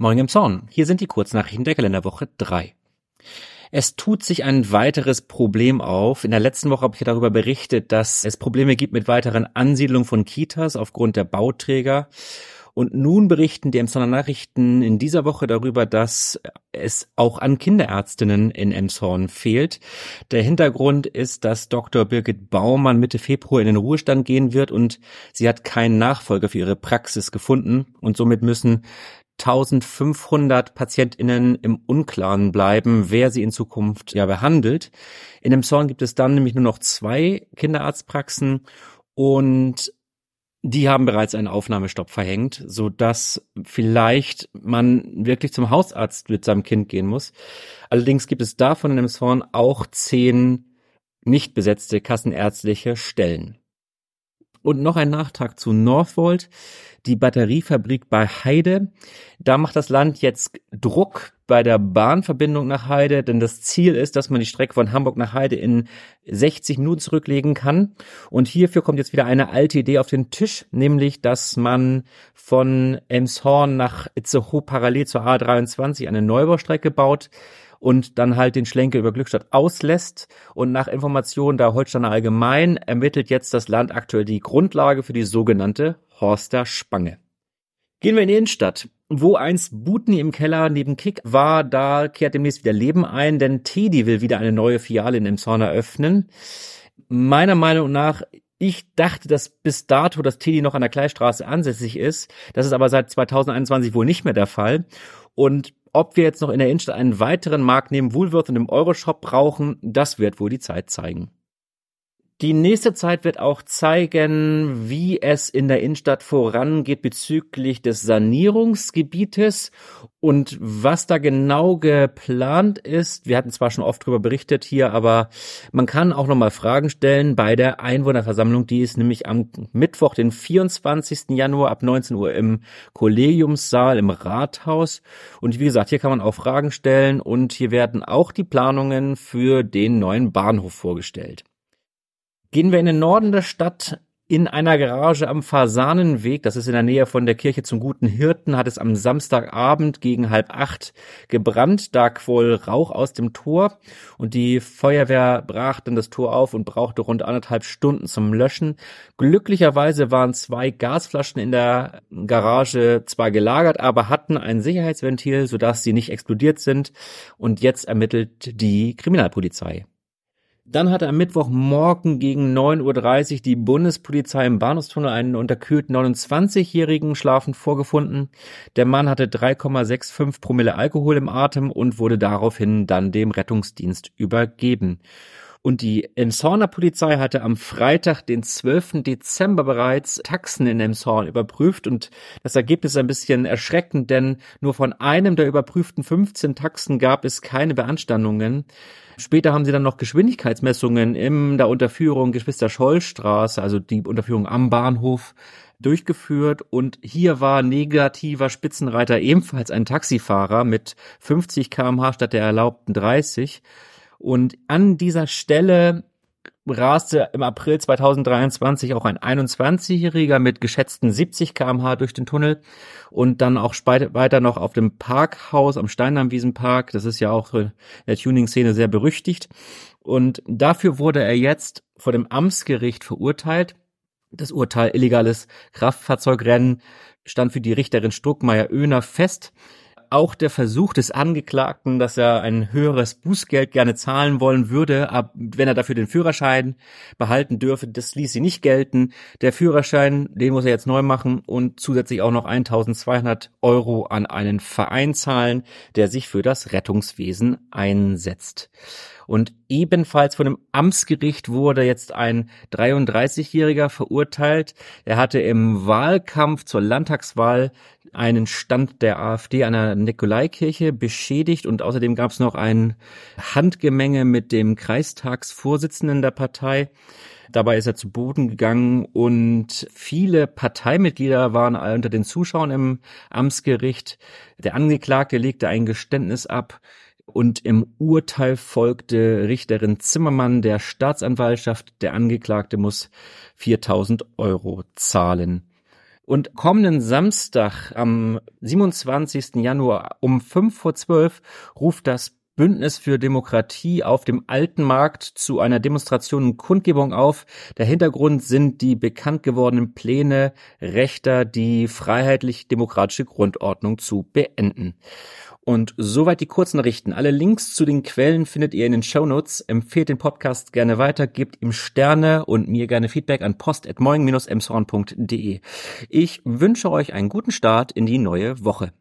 Morgen im Zorn. Hier sind die Kurznachrichten der Kalenderwoche 3. Es tut sich ein weiteres Problem auf. In der letzten Woche habe ich darüber berichtet, dass es Probleme gibt mit weiteren Ansiedlungen von Kitas aufgrund der Bauträger. Und nun berichten die Emsonner Nachrichten in dieser Woche darüber, dass es auch an Kinderärztinnen in Emshorn fehlt. Der Hintergrund ist, dass Dr. Birgit Baumann Mitte Februar in den Ruhestand gehen wird und sie hat keinen Nachfolger für ihre Praxis gefunden und somit müssen 1500 PatientInnen im Unklaren bleiben, wer sie in Zukunft ja behandelt. In dem Zorn gibt es dann nämlich nur noch zwei Kinderarztpraxen und die haben bereits einen Aufnahmestopp verhängt, so dass vielleicht man wirklich zum Hausarzt mit seinem Kind gehen muss. Allerdings gibt es davon in dem Zorn auch zehn nicht besetzte kassenärztliche Stellen. Und noch ein Nachtrag zu Northvolt, die Batteriefabrik bei Heide. Da macht das Land jetzt Druck bei der Bahnverbindung nach Heide, denn das Ziel ist, dass man die Strecke von Hamburg nach Heide in 60 Minuten zurücklegen kann. Und hierfür kommt jetzt wieder eine alte Idee auf den Tisch, nämlich, dass man von Emshorn nach Itzehoe parallel zur A23 eine Neubaustrecke baut und dann halt den Schlenker über Glückstadt auslässt. Und nach Informationen der Holsteiner Allgemein ermittelt jetzt das Land aktuell die Grundlage für die sogenannte Horster Spange. Gehen wir in die Innenstadt. Wo einst Butni im Keller neben Kick war, da kehrt demnächst wieder Leben ein, denn Teddy will wieder eine neue Filiale in Emshorn eröffnen. Meiner Meinung nach ich dachte, dass bis dato das Teddy noch an der Kleistraße ansässig ist. Das ist aber seit 2021 wohl nicht mehr der Fall. Und ob wir jetzt noch in der Innenstadt einen weiteren Markt neben Woolworth und dem Euroshop brauchen, das wird wohl die Zeit zeigen. Die nächste Zeit wird auch zeigen, wie es in der Innenstadt vorangeht bezüglich des Sanierungsgebietes und was da genau geplant ist. Wir hatten zwar schon oft darüber berichtet hier, aber man kann auch nochmal Fragen stellen bei der Einwohnerversammlung. Die ist nämlich am Mittwoch, den 24. Januar ab 19 Uhr im Kollegiumssaal im Rathaus. Und wie gesagt, hier kann man auch Fragen stellen und hier werden auch die Planungen für den neuen Bahnhof vorgestellt. Gehen wir in den Norden der Stadt. In einer Garage am Fasanenweg, das ist in der Nähe von der Kirche zum Guten Hirten, hat es am Samstagabend gegen halb acht gebrannt. Da quoll Rauch aus dem Tor und die Feuerwehr brach dann das Tor auf und brauchte rund anderthalb Stunden zum Löschen. Glücklicherweise waren zwei Gasflaschen in der Garage zwar gelagert, aber hatten ein Sicherheitsventil, sodass sie nicht explodiert sind. Und jetzt ermittelt die Kriminalpolizei. Dann hatte am Mittwochmorgen gegen 9.30 Uhr die Bundespolizei im Bahnhofstunnel einen unterkühlten 29-Jährigen schlafend vorgefunden. Der Mann hatte 3,65 Promille Alkohol im Atem und wurde daraufhin dann dem Rettungsdienst übergeben. Und die Emshorner Polizei hatte am Freitag, den 12. Dezember bereits Taxen in Emshorn überprüft und das Ergebnis ist ein bisschen erschreckend, denn nur von einem der überprüften 15 Taxen gab es keine Beanstandungen. Später haben sie dann noch Geschwindigkeitsmessungen in der Unterführung Geschwister-Scholl-Straße, also die Unterführung am Bahnhof, durchgeführt und hier war negativer Spitzenreiter ebenfalls ein Taxifahrer mit 50 kmh statt der erlaubten 30. Und an dieser Stelle raste im April 2023 auch ein 21-Jähriger mit geschätzten 70 kmh durch den Tunnel und dann auch weiter noch auf dem Parkhaus am Steinheimwiesenpark. Das ist ja auch in der Tuning-Szene sehr berüchtigt. Und dafür wurde er jetzt vor dem Amtsgericht verurteilt. Das Urteil illegales Kraftfahrzeugrennen stand für die Richterin Struckmeier-Öhner fest auch der Versuch des Angeklagten, dass er ein höheres Bußgeld gerne zahlen wollen würde, wenn er dafür den Führerschein behalten dürfe, das ließ sie nicht gelten. Der Führerschein, den muss er jetzt neu machen und zusätzlich auch noch 1200 Euro an einen Verein zahlen, der sich für das Rettungswesen einsetzt. Und ebenfalls von dem Amtsgericht wurde jetzt ein 33-Jähriger verurteilt. Er hatte im Wahlkampf zur Landtagswahl einen Stand der AfD an der Nikolaikirche beschädigt und außerdem gab es noch ein Handgemenge mit dem Kreistagsvorsitzenden der Partei. Dabei ist er zu Boden gegangen und viele Parteimitglieder waren unter den Zuschauern im Amtsgericht. Der Angeklagte legte ein Geständnis ab, und im Urteil folgte Richterin Zimmermann der Staatsanwaltschaft, der Angeklagte muss 4000 Euro zahlen. Und kommenden Samstag am 27. Januar um 5 vor 12 ruft das Bündnis für Demokratie auf dem Alten Markt zu einer Demonstration und Kundgebung auf. Der Hintergrund sind die bekannt gewordenen Pläne Rechter, die freiheitlich-demokratische Grundordnung zu beenden. Und soweit die Kurznachrichten. Alle Links zu den Quellen findet ihr in den Shownotes. Empfehlt den Podcast gerne weiter, gebt ihm Sterne und mir gerne Feedback an post.moing-emshorn.de. Ich wünsche euch einen guten Start in die neue Woche.